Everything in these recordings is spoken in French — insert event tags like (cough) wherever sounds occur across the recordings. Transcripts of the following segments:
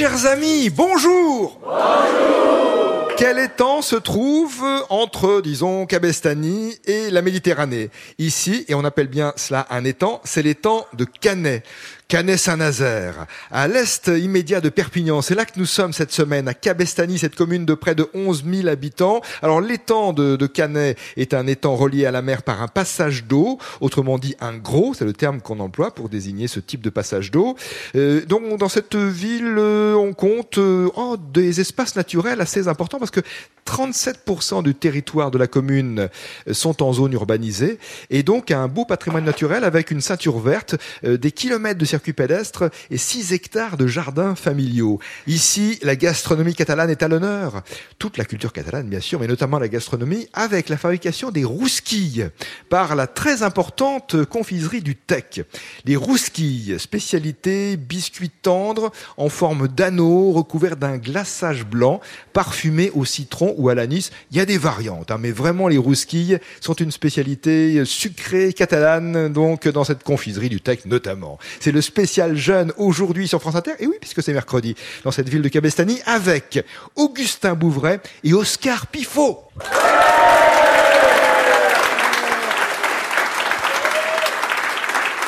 Chers amis, bonjour. Bonjour. Quel étang se trouve entre, disons, Cabestany et la Méditerranée? Ici, et on appelle bien cela un étang, c'est l'étang de Canet. Canet-Saint-Nazaire, à l'est immédiat de Perpignan. C'est là que nous sommes cette semaine, à Cabestany, cette commune de près de 11 000 habitants. Alors l'étang de, de, Canet est un étang relié à la mer par un passage d'eau, autrement dit un gros, c'est le terme qu'on emploie pour désigner ce type de passage d'eau. Euh, donc dans cette ville, euh, on compte euh, oh, des espaces naturels assez importants parce que 37% du territoire de la commune sont en zone urbanisée et donc un beau patrimoine naturel avec une ceinture verte, euh, des kilomètres de circuits pédestres et 6 hectares de jardins familiaux. Ici, la gastronomie catalane est à l'honneur. Toute la culture catalane, bien sûr, mais notamment la gastronomie, avec la fabrication des rousquilles par la très importante confiserie du Tech. Les rousquilles, spécialité biscuits tendres en forme d'anneau recouvert d'un glaçage blanc, parfumé au citron ou à l'anis. Il y a des variantes, hein, mais vraiment les rousquilles sont une spécialité sucrée catalane, donc dans cette confiserie du Tech notamment. C'est le spécial jeune aujourd'hui sur France Inter, et oui, puisque c'est mercredi, dans cette ville de Cabestany, avec Augustin Bouvray et Oscar Pifot.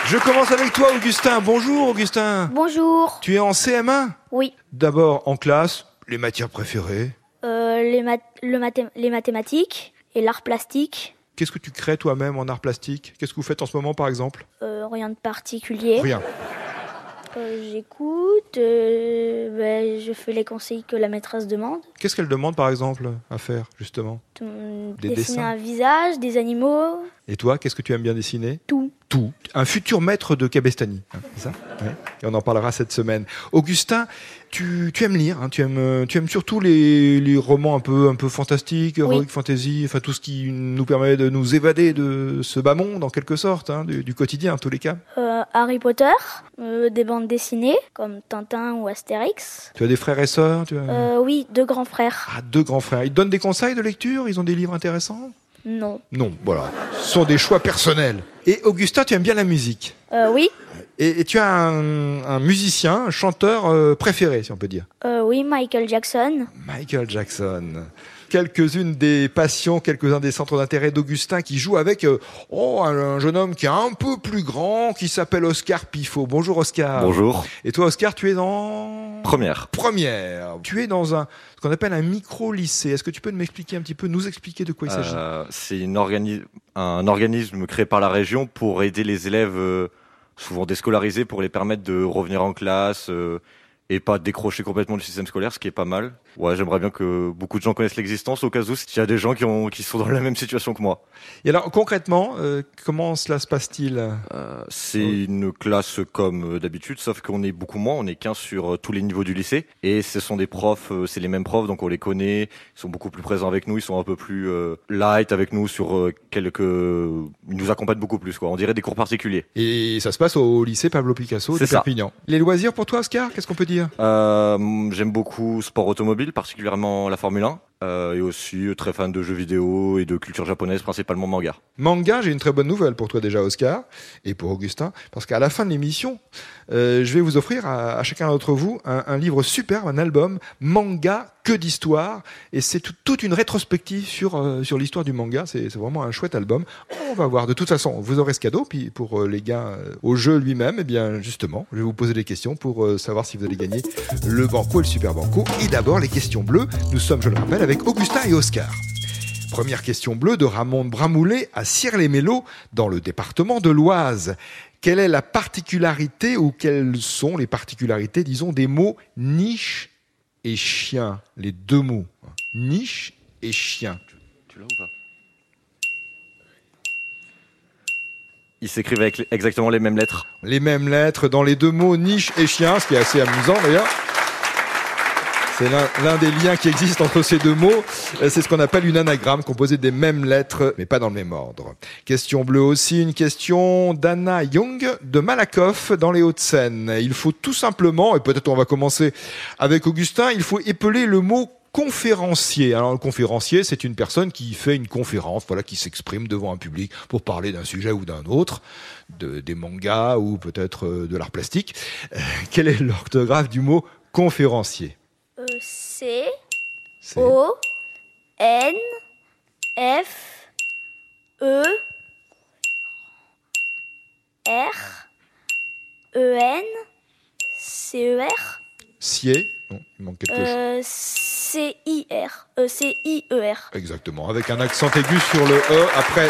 Je commence avec toi, Augustin. Bonjour, Augustin. Bonjour. Tu es en CM1 Oui. D'abord, en classe, les matières préférées? Euh, les, mat le mathé les mathématiques et l'art plastique. Qu'est-ce que tu crées toi-même en art plastique? Qu'est-ce que vous faites en ce moment, par exemple? Euh, Rien de particulier. Rien. Euh, J'écoute, euh, ben, je fais les conseils que la maîtresse demande. Qu'est-ce qu'elle demande, par exemple, à faire, justement? Des Dessiner dessins. un visage, des animaux. Et toi, qu'est-ce que tu aimes bien dessiner? Tout. Tout. Un futur maître de Cabestany, hein, c'est ça? Ouais. Et on en parlera cette semaine. Augustin, tu, tu aimes lire, hein, tu, aimes, tu aimes surtout les, les romans un peu, un peu fantastiques, oui. heroic fantasy, enfin tout ce qui nous permet de nous évader de ce bas monde, en quelque sorte, hein, du, du, quotidien, en tous les cas. Euh, Harry Potter, euh, des bandes dessinées, comme Tintin ou Astérix. Tu as des frères et sœurs tu as... euh, Oui, deux grands frères. Ah, deux grands frères. Ils te donnent des conseils de lecture? Ils ont des livres intéressants? Non. Non, voilà. Ce sont des choix personnels. Et Augustin, tu aimes bien la musique euh, Oui. Et, et, tu as un, un, musicien, un chanteur euh, préféré, si on peut dire euh, Oui, Michael Jackson. Michael Jackson. Quelques-unes des passions, quelques-uns des centres d'intérêt d'Augustin qui joue avec euh, oh, un, un, jeune homme qui est un peu plus grand, qui s'appelle Oscar Pifot. Bonjour Oscar. Bonjour. Et toi Oscar, tu es dans Première. Première. Tu es dans un ce qu'on appelle un micro-lycée. Est-ce que tu peux m'expliquer un petit peu, nous expliquer de quoi il s'agit? Euh, C'est organi un organisme créé par la région pour aider les élèves euh, souvent déscolarisés pour les permettre de revenir en classe euh, et pas décrocher complètement du système scolaire, ce qui est pas mal. Ouais, j'aimerais bien que beaucoup de gens connaissent l'existence au cas où s'il y a des gens qui, ont, qui sont dans la même situation que moi. Et alors concrètement, euh, comment cela se passe-t-il? Euh, C'est oui. une classe comme d'habitude, sauf qu'on est beaucoup moins, on est 15 sur tous les niveaux du lycée. Et ce sont des profs, euh, c'est les mêmes profs, donc on les connaît, ils sont beaucoup plus présents avec nous, ils sont un peu plus euh, light avec nous sur euh, quelques... Ils nous accompagnent beaucoup plus, quoi. on dirait des cours particuliers. Et ça se passe au lycée Pablo Picasso de Perpignan. Les loisirs pour toi Oscar, qu'est-ce qu'on peut dire? Euh, J'aime beaucoup sport automobile particulièrement la Formule 1. Euh, et aussi très fan de jeux vidéo et de culture japonaise, principalement manga. Manga, j'ai une très bonne nouvelle pour toi déjà, Oscar, et pour Augustin, parce qu'à la fin de l'émission, euh, je vais vous offrir à, à chacun d'entre vous un, un, livre superbe, un album manga que d'histoire, et c'est tout, toute une rétrospective sur euh, sur l'histoire du manga. C'est vraiment un chouette album. On va voir. De toute façon, vous aurez ce cadeau. Puis pour euh, les gars au jeu lui-même, eh bien justement, je vais vous poser des questions pour savoir si vous allez gagner le banco et le super banco. Et d'abord les questions bleues. Nous sommes, je le rappelle, avec avec Augustin et Oscar. Première question bleue de Ramon Bramoulet à Cire-les-Mélos, dans le département de l'Oise. Quelle est la particularité ou quelles sont les particularités, disons, des mots niche et chien Les deux mots. Niche et chien. Tu l'as ou pas? Ils s'écrivent avec exactement les mêmes lettres. Les mêmes lettres dans les deux mots niche et chien, ce qui est assez amusant d'ailleurs. C'est l'un des liens qui existent entre ces deux mots. C'est ce qu'on appelle une anagramme composée des mêmes lettres, mais pas dans le même ordre. Question bleue aussi, une question d'Anna Young de Malakoff dans les Hauts-de-Seine. Il faut tout simplement, et peut-être on va commencer avec Augustin, il faut épeler le mot conférencier. Alors le conférencier, c'est une personne qui fait une conférence, voilà, qui s'exprime devant un public pour parler d'un sujet ou d'un autre, de, des mangas ou peut-être de l'art plastique. Euh, quel est l'orthographe du mot conférencier? C, O, N, F, E, R, E, N, C, E, R, Sier Non, il manque quelque chose. euh, C, I, R, euh, C, I, E, R. Exactement, avec un accent aigu sur le E après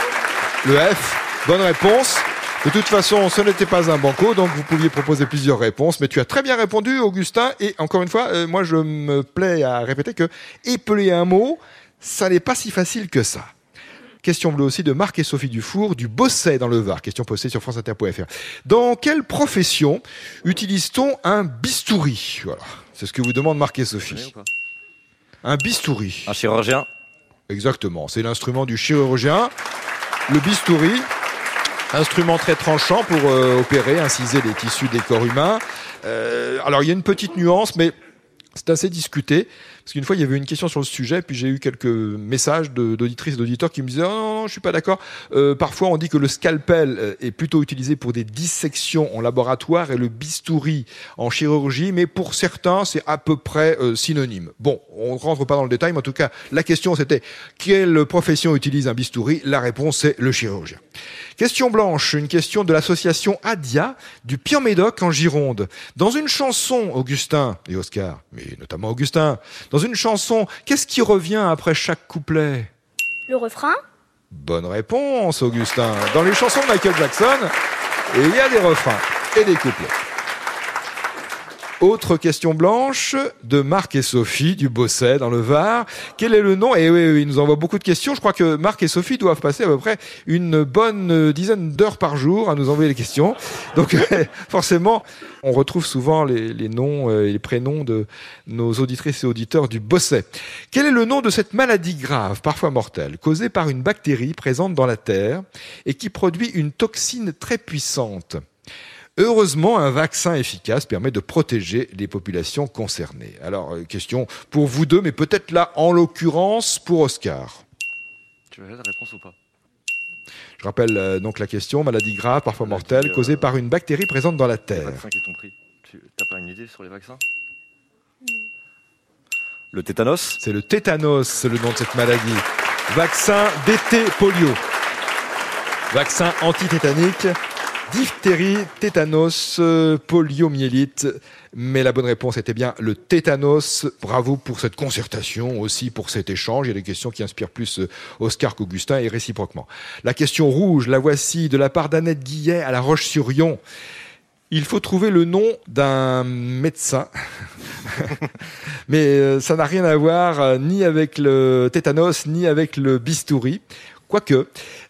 le F. Bonne réponse. De toute façon, ce n'était pas un banco, donc vous pouviez proposer plusieurs réponses, mais tu as très bien répondu, Augustin. Et encore une fois, euh, moi, je me plais à répéter que épeler un mot, ça n'est pas si facile que ça. Question bleue aussi de Marc et Sophie Dufour du Bosset dans le Var. Question postée sur franceinter.fr. Dans quelle profession utilise-t-on un bistouri? Voilà, c'est ce que vous demande Marc et Sophie. Un bistouri. Un chirurgien? Exactement, c'est l'instrument du chirurgien, le bistouri, instrument très tranchant pour euh, opérer, inciser les tissus des corps humains. Euh, alors il y a une petite nuance, mais c'est assez discuté. Parce qu'une fois, il y avait une question sur le sujet, puis j'ai eu quelques messages d'auditrices d'auditeurs qui me disaient oh, non, non, je suis pas d'accord. Euh, parfois, on dit que le scalpel euh, est plutôt utilisé pour des dissections en laboratoire et le bistouri en chirurgie, mais pour certains, c'est à peu près euh, synonyme. Bon, on rentre pas dans le détail, mais en tout cas, la question c'était quelle profession utilise un bistouri? La réponse c'est le chirurgien. Question blanche, une question de l'association Adia du Pian-Médoc en Gironde. Dans une chanson, Augustin et Oscar, mais notamment Augustin, dans une chanson, qu'est-ce qui revient après chaque couplet Le refrain Bonne réponse, Augustin. Dans les chansons de Michael Jackson, il y a des refrains et des couplets. Autre question blanche de Marc et Sophie du Bosset dans le Var. Quel est le nom? Et oui, oui, ils nous envoient beaucoup de questions. Je crois que Marc et Sophie doivent passer à peu près une bonne dizaine d'heures par jour à nous envoyer les questions. Donc (laughs) forcément, on retrouve souvent les, les noms euh, et les prénoms de nos auditrices et auditeurs du Bosset. Quel est le nom de cette maladie grave, parfois mortelle, causée par une bactérie présente dans la Terre et qui produit une toxine très puissante? Heureusement, un vaccin efficace permet de protéger les populations concernées. Alors, euh, question pour vous deux, mais peut-être là, en l'occurrence, pour Oscar. Tu veux la réponse ou pas? Je rappelle euh, donc la question, maladie grave, parfois Maladie, mortelle, euh, causée par une bactérie présente dans la Les Terre. vaccins qui t'ont pris. Tu t'as pas une idée sur les vaccins? Le tétanos? C'est le tétanos, c'est le nom de cette maladie. Vaccin d'été polio. Vaccin antitétanique, diphtérie, tétanos, euh, poliomyélite. Mais la bonne réponse était bien le tétanos. Bravo pour cette concertation, aussi pour cet échange. Il y a des questions qui inspirent plus euh, Oscar qu'Augustin et réciproquement. La question rouge, la voici, de la part d'Annette Guillet à La Roche-sur-Yon. Il faut trouver le nom d'un médecin (laughs) mais euh, ça n'a rien à voir ni avec le tétanos, ni avec le bistouri. Quoique,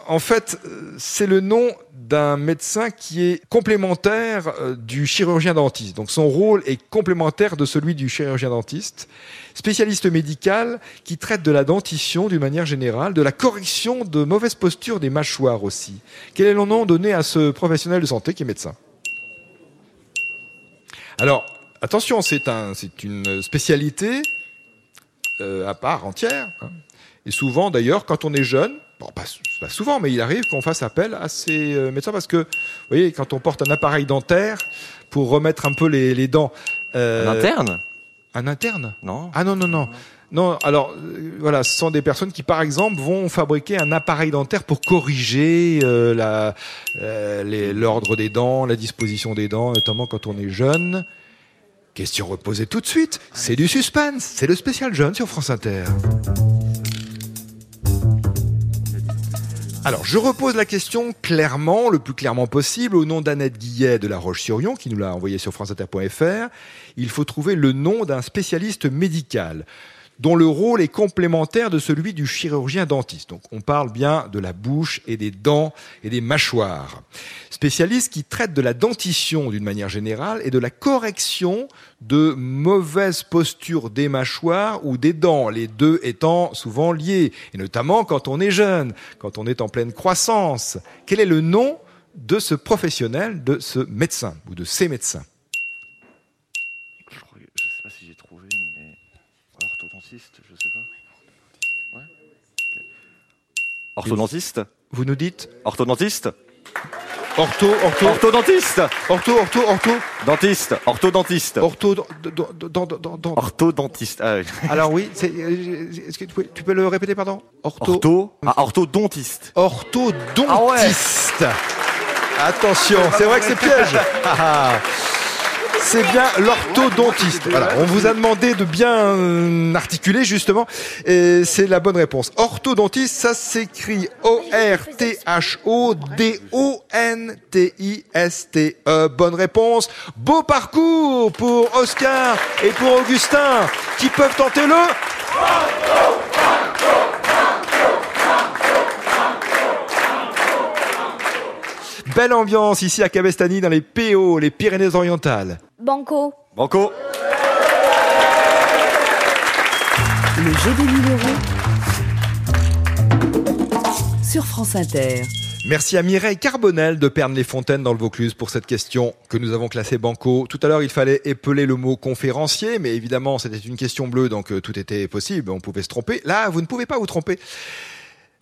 en fait, euh, c'est le nom d'un médecin qui est complémentaire euh, du chirurgien dentiste. Donc son rôle est complémentaire de celui du chirurgien dentiste. Spécialiste médical qui traite de la dentition d'une manière générale, de la correction de mauvaise posture des mâchoires aussi. Quel est le nom donné à ce professionnel de santé qui est médecin? Alors, attention, c'est un, c'est une spécialité euh, à part entière. hein. Et souvent, d'ailleurs, quand on est jeune, bon, pas, pas souvent, mais il arrive qu'on fasse appel à ces euh, médecins parce que, vous voyez, quand on porte un appareil dentaire pour remettre un peu les, les dents. euh, Un interne? Un interne? Non Ah non, non, non. Non, alors euh, voilà, ce sont des personnes qui, par exemple, vont fabriquer un appareil dentaire pour corriger euh, l'ordre des dents, la disposition des dents, notamment quand on est jeune. Question reposée tout de suite. C'est du suspense. C'est le spécial jeune sur France Inter. Alors, je repose la question clairement, le plus clairement possible, au nom d'Annette Guillet de La Roche-sur-Yon, qui nous l'a envoyé sur franceinter.fr. Il faut trouver le nom d'un spécialiste médical dont le rôle est complémentaire de celui du chirurgien dentiste. Donc on parle bien de la bouche et des dents et des mâchoires. Spécialiste qui traite de la dentition d'une manière générale et de la correction de mauvaises postures des mâchoires ou des dents, les deux étant souvent liés, et notamment quand on est jeune, quand on est en pleine croissance. Quel est le nom de ce professionnel, de ce médecin ou de ces médecins? Orthodontiste Vous nous dites Orthodontiste Ortho, ortho, Orthodontiste ortho, ortho, ortho, Dentiste Orthodontiste ortho, do- do- do- do- do- do- Orthodontiste. Ah oui. (laughs) Alors oui, c'est- euh, est-ce que tu peux, tu peux le répéter, pardon? Ortho, Ortho Ah, orthodontiste. orthodontiste. Attention, c'est vrai que c'est piège. (laughs) C'est bien l'orthodontiste. On vous a demandé de bien euh, articuler justement, et c'est la bonne réponse. Orthodontiste, ça s'écrit O-R-T-H-O-D-O-N-T-I-S-T-E. Bonne réponse. Beau parcours pour Oscar et pour Augustin, qui peuvent tenter le Belle ambiance ici à Cabestany dans les PO, les Pyrénées-Orientales. Banco. Banco Le jeu des 1000 euros sur France Inter. Merci à Mireille Carbonel de Pernes-les-Fontaines dans le Vaucluse pour cette question que nous avons classée banco. Tout à l'heure, il fallait épeler le mot conférencier, mais évidemment, c'était une question bleue, donc euh, tout était possible, on pouvait se tromper. Là, vous ne pouvez pas vous tromper.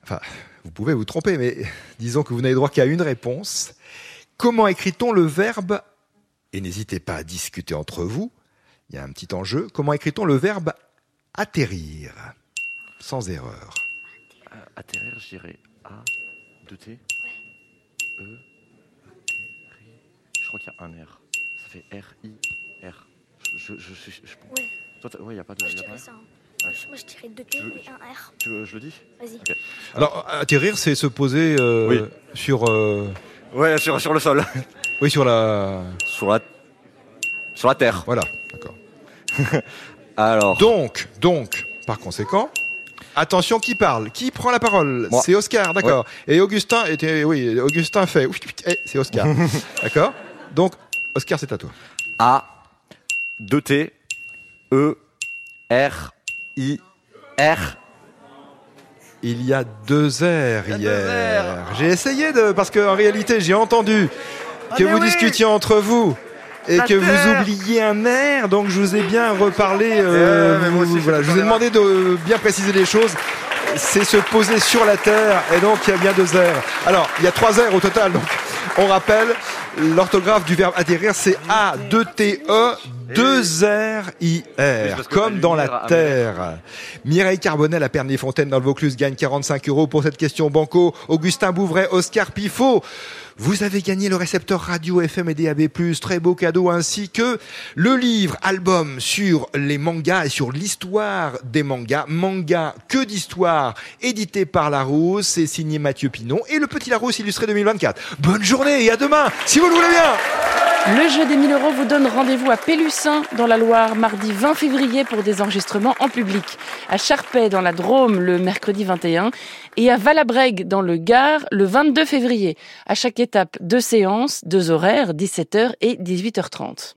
Enfin, vous pouvez vous tromper, mais disons que vous n'avez droit qu'à une réponse. Comment écrit-on le verbe Et n'hésitez pas à discuter entre vous, il y a un petit enjeu. Comment écrit-on le verbe atterrir Sans erreur. Atterrir, je dirais A, 2T, E, T, Je crois qu'il y a un R. Ça fait R, I, R. Je, je, je Ouais, ouais, il n'y a pas de. je Moi je dirais deux T et un R. Tu veux, je le dis Vas-y. Alors, atterrir, c'est se poser euh, Oui. sur, euh, Ouais, sur, sur le sol. oui, sur la, sur la. Sur la terre. voilà, d'accord. (laughs) Alors. Donc, donc, par conséquent, attention, qui parle, qui prend la parole? C'est Oscar, d'accord. Et Augustin était, oui, Augustin fait, eh, c'est Oscar, (laughs) d'accord. Donc, Oscar, c'est à toi. A, 2T, E, R, Il y a deux airs hier. deux. J'ai essayé de, parce qu'en réalité, j'ai entendu que mais vous oui. discutiez entre vous. Et La que vous oubliez un air, donc je vous ai bien reparlé. euh, vous- aussi, voilà, je vous ai demandé de bien préciser les choses. C'est se poser sur la terre, et donc il y a bien deux airs. Alors, il y a trois airs au total, donc on rappelle, l'orthographe du verbe atterrir, c'est A, 2 T, E, 2 R, I, R, comme dans la terre. Mireille Carbonel à Pernes-les-Fontaines dans le Vaucluse gagne 45 euros pour cette question banco. Augustin Bouvray, Oscar Pifot. Vous avez gagné le récepteur radio FM et DAB+, très beau cadeau, ainsi que le livre, album sur les mangas et sur l'histoire des mangas. Manga que d'histoire, édité par Larousse, c'est signé Mathieu Pinon et le Petit Larousse illustré 2024. Bonne journée et à demain, si vous le voulez bien Le jeu des 1000 euros vous donne rendez-vous à Pélussin, dans la Loire, mardi 20 février pour des enregistrements en public. À Charpay, dans la Drôme, le mercredi 21. Et à Valabrègue, dans le Gard, le 22 février. À chaque étape, deux séances, deux horaires, 17h et 18h30.